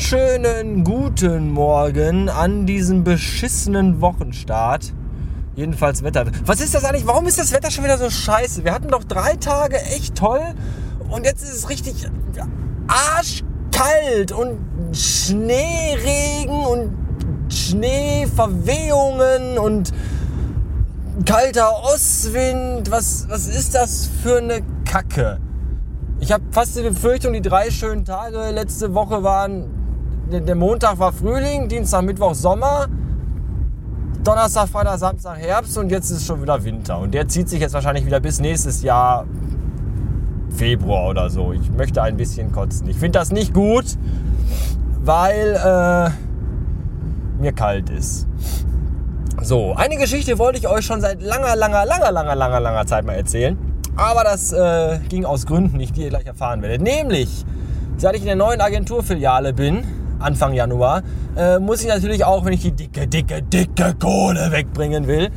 wunderschönen guten Morgen an diesem beschissenen Wochenstart. Jedenfalls Wetter. Was ist das eigentlich? Warum ist das Wetter schon wieder so scheiße? Wir hatten doch drei Tage echt toll und jetzt ist es richtig arschkalt und Schneeregen und Schneeverwehungen und kalter Ostwind. Was, was ist das für eine Kacke? Ich habe fast die Befürchtung, die drei schönen Tage letzte Woche waren, der Montag war Frühling, Dienstag, Mittwoch Sommer, Donnerstag, Freitag, Samstag Herbst und jetzt ist schon wieder Winter. Und der zieht sich jetzt wahrscheinlich wieder bis nächstes Jahr Februar oder so. Ich möchte ein bisschen kotzen. Ich finde das nicht gut, weil äh, mir kalt ist. So, eine Geschichte wollte ich euch schon seit langer, langer, langer, langer, langer, langer Zeit mal erzählen. Aber das äh, ging aus Gründen nicht, die ihr gleich erfahren werdet. Nämlich, seit ich in der neuen Agenturfiliale bin, Anfang Januar, äh, muss ich natürlich auch, wenn ich die dicke, dicke, dicke Kohle wegbringen will,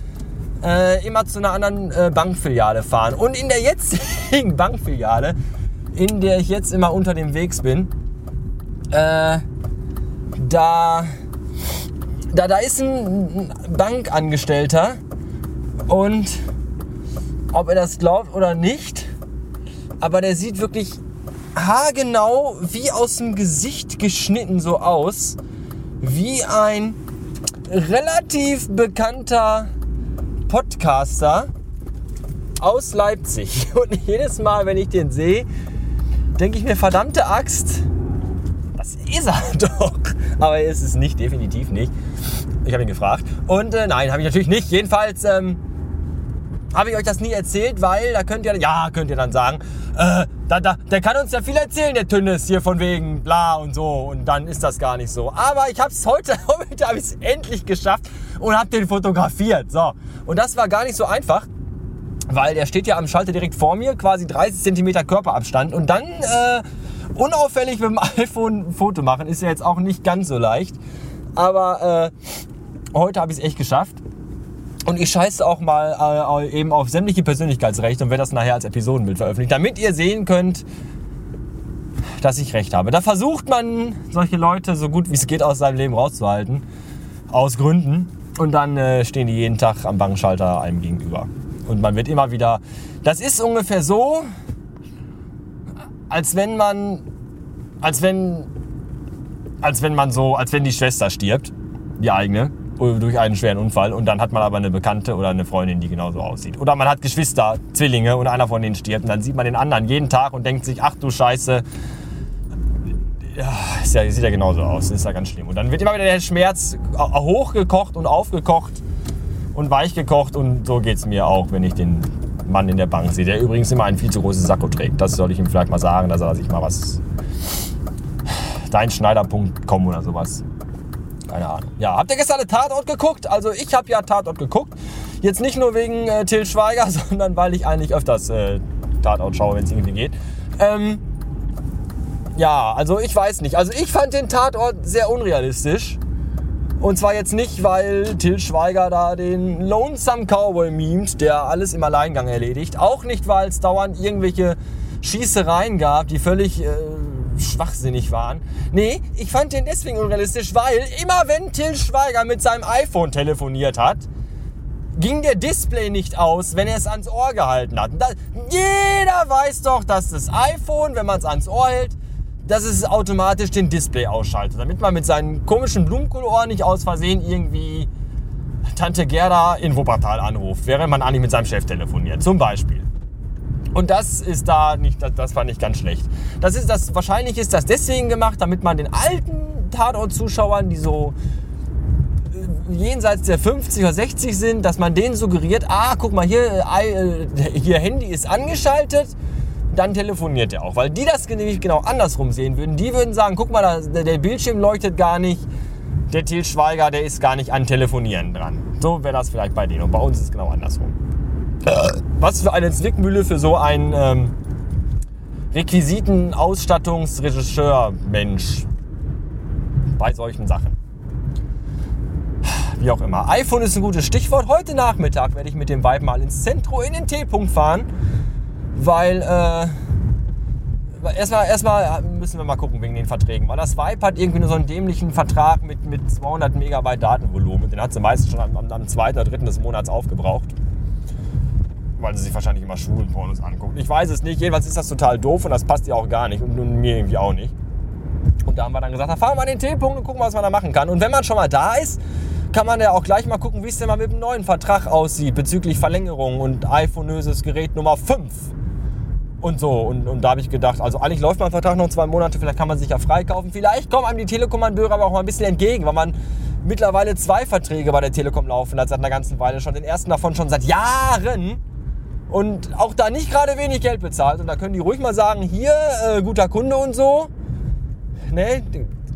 äh, immer zu einer anderen äh, Bankfiliale fahren. Und in der jetzigen Bankfiliale, in der ich jetzt immer unter dem Wegs bin, äh, da, da, da ist ein Bankangestellter und ob er das glaubt oder nicht, aber der sieht wirklich haargenau wie aus dem Gesicht geschnitten so aus, wie ein relativ bekannter Podcaster aus Leipzig. Und jedes Mal, wenn ich den sehe, denke ich mir, verdammte Axt, das ist er doch. Aber er ist es nicht, definitiv nicht. Ich habe ihn gefragt. Und äh, nein, habe ich natürlich nicht. Jedenfalls ähm, habe ich euch das nie erzählt, weil da könnt ihr, ja, könnt ihr dann sagen, äh, da, da, der kann uns ja viel erzählen, der Tünnes hier von wegen bla und so und dann ist das gar nicht so. Aber ich habe es heute, heute habe ich es endlich geschafft und habe den fotografiert. So und das war gar nicht so einfach, weil der steht ja am Schalter direkt vor mir, quasi 30 cm Körperabstand und dann äh, unauffällig mit dem iPhone ein Foto machen ist ja jetzt auch nicht ganz so leicht. Aber äh, heute habe ich es echt geschafft. Und ich scheiße auch mal äh, eben auf sämtliche Persönlichkeitsrechte und werde das nachher als Episodenbild veröffentlichen, damit ihr sehen könnt, dass ich recht habe. Da versucht man, solche Leute so gut wie es geht aus seinem Leben rauszuhalten. Aus Gründen. Und dann äh, stehen die jeden Tag am Bankschalter einem gegenüber. Und man wird immer wieder. Das ist ungefähr so, als wenn man. Als wenn. Als wenn man so. Als wenn die Schwester stirbt. Die eigene durch einen schweren Unfall und dann hat man aber eine Bekannte oder eine Freundin, die genauso aussieht. Oder man hat Geschwister, Zwillinge und einer von denen stirbt und dann sieht man den anderen jeden Tag und denkt sich, ach du Scheiße, ja, ja, sieht ja genauso aus, ist ja ganz schlimm. Und dann wird immer wieder der Schmerz hochgekocht und aufgekocht und weichgekocht und so geht es mir auch, wenn ich den Mann in der Bank sehe, der übrigens immer ein viel zu großes Sakko trägt. Das soll ich ihm vielleicht mal sagen, dass er sich mal was deinschneider.com oder sowas keine Ahnung. Ja, habt ihr gestern eine Tatort geguckt? Also ich habe ja Tatort geguckt. Jetzt nicht nur wegen äh, Till Schweiger, sondern weil ich eigentlich öfters äh, Tatort schaue, wenn es irgendwie geht. Ähm, ja, also ich weiß nicht. Also ich fand den Tatort sehr unrealistisch. Und zwar jetzt nicht, weil Till Schweiger da den Lonesome Cowboy memt, der alles im Alleingang erledigt. Auch nicht, weil es dauernd irgendwelche Schießereien gab, die völlig... Äh, schwachsinnig waren. Nee, ich fand den deswegen unrealistisch, weil immer wenn Till Schweiger mit seinem iPhone telefoniert hat, ging der Display nicht aus, wenn er es ans Ohr gehalten hat. Da, jeder weiß doch, dass das iPhone, wenn man es ans Ohr hält, dass es automatisch den Display ausschaltet, damit man mit seinen komischen Blumenkohlohren nicht aus Versehen irgendwie Tante Gerda in Wuppertal anruft, während man eigentlich mit seinem Chef telefoniert, zum Beispiel. Und das ist da nicht, das, das fand ich ganz schlecht. Das ist das, wahrscheinlich ist das deswegen gemacht, damit man den alten Tatort-Zuschauern, die so äh, jenseits der 50 oder 60 sind, dass man denen suggeriert, ah, guck mal, hier, äh, hier Handy ist angeschaltet, dann telefoniert er auch. Weil die das nämlich genau andersrum sehen würden. Die würden sagen, guck mal, der Bildschirm leuchtet gar nicht, der Til Schweiger, der ist gar nicht an Telefonieren dran. So wäre das vielleicht bei denen. Und bei uns ist es genau andersrum. Was für eine Zwickmühle für so einen ähm, Requisiten-Ausstattungsregisseur-Mensch bei solchen Sachen. Wie auch immer. iPhone ist ein gutes Stichwort. Heute Nachmittag werde ich mit dem Vibe mal ins Zentrum in den T-Punkt fahren, weil äh, erstmal, erstmal müssen wir mal gucken wegen den Verträgen, weil das Vibe hat irgendwie nur so einen dämlichen Vertrag mit, mit 200 Megabyte Datenvolumen. Den hat sie meistens schon am, am zweiten oder dritten des Monats aufgebraucht. Weil sie sich wahrscheinlich immer Schwulenpornos anguckt. Ich weiß es nicht. Jedenfalls ist das total doof und das passt ihr auch gar nicht und, und mir irgendwie auch nicht. Und da haben wir dann gesagt, da fahren wir an den T-Punkt und gucken, was man da machen kann. Und wenn man schon mal da ist, kann man ja auch gleich mal gucken, wie es denn mal mit dem neuen Vertrag aussieht bezüglich Verlängerung und iPhone-öses Gerät Nummer 5 und so. Und, und da habe ich gedacht, also eigentlich läuft mein Vertrag noch zwei Monate, vielleicht kann man sich ja freikaufen. Vielleicht kommen einem die Telekommandeure aber auch mal ein bisschen entgegen, weil man mittlerweile zwei Verträge bei der Telekom laufen hat seit einer ganzen Weile schon. Den ersten davon schon seit Jahren. Und auch da nicht gerade wenig Geld bezahlt. Und da können die ruhig mal sagen, hier, äh, guter Kunde und so. Ne,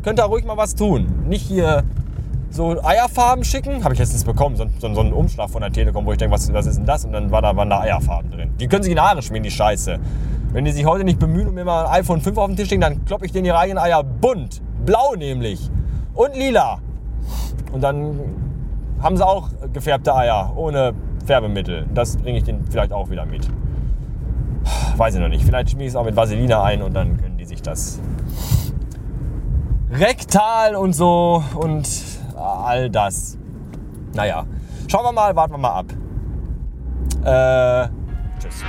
könnt ihr ruhig mal was tun. Nicht hier so Eierfarben schicken. Habe ich letztens bekommen, so, so, so einen Umschlag von der Telekom, wo ich denke, was, was ist denn das? Und dann war da, waren da Eierfarben drin. Die können sich in Haare schmieren, die Scheiße. Wenn die sich heute nicht bemühen und mir mal ein iPhone 5 auf den Tisch legen, dann kloppe ich denen ihre eigenen Eier bunt. Blau nämlich. Und lila. Und dann haben sie auch gefärbte Eier ohne Färbemittel. Das bringe ich denen vielleicht auch wieder mit. Weiß ich noch nicht. Vielleicht schmiege ich es auch mit Vaseline ein und dann können die sich das rektal und so und all das. Naja, schauen wir mal, warten wir mal ab. Äh, tschüss.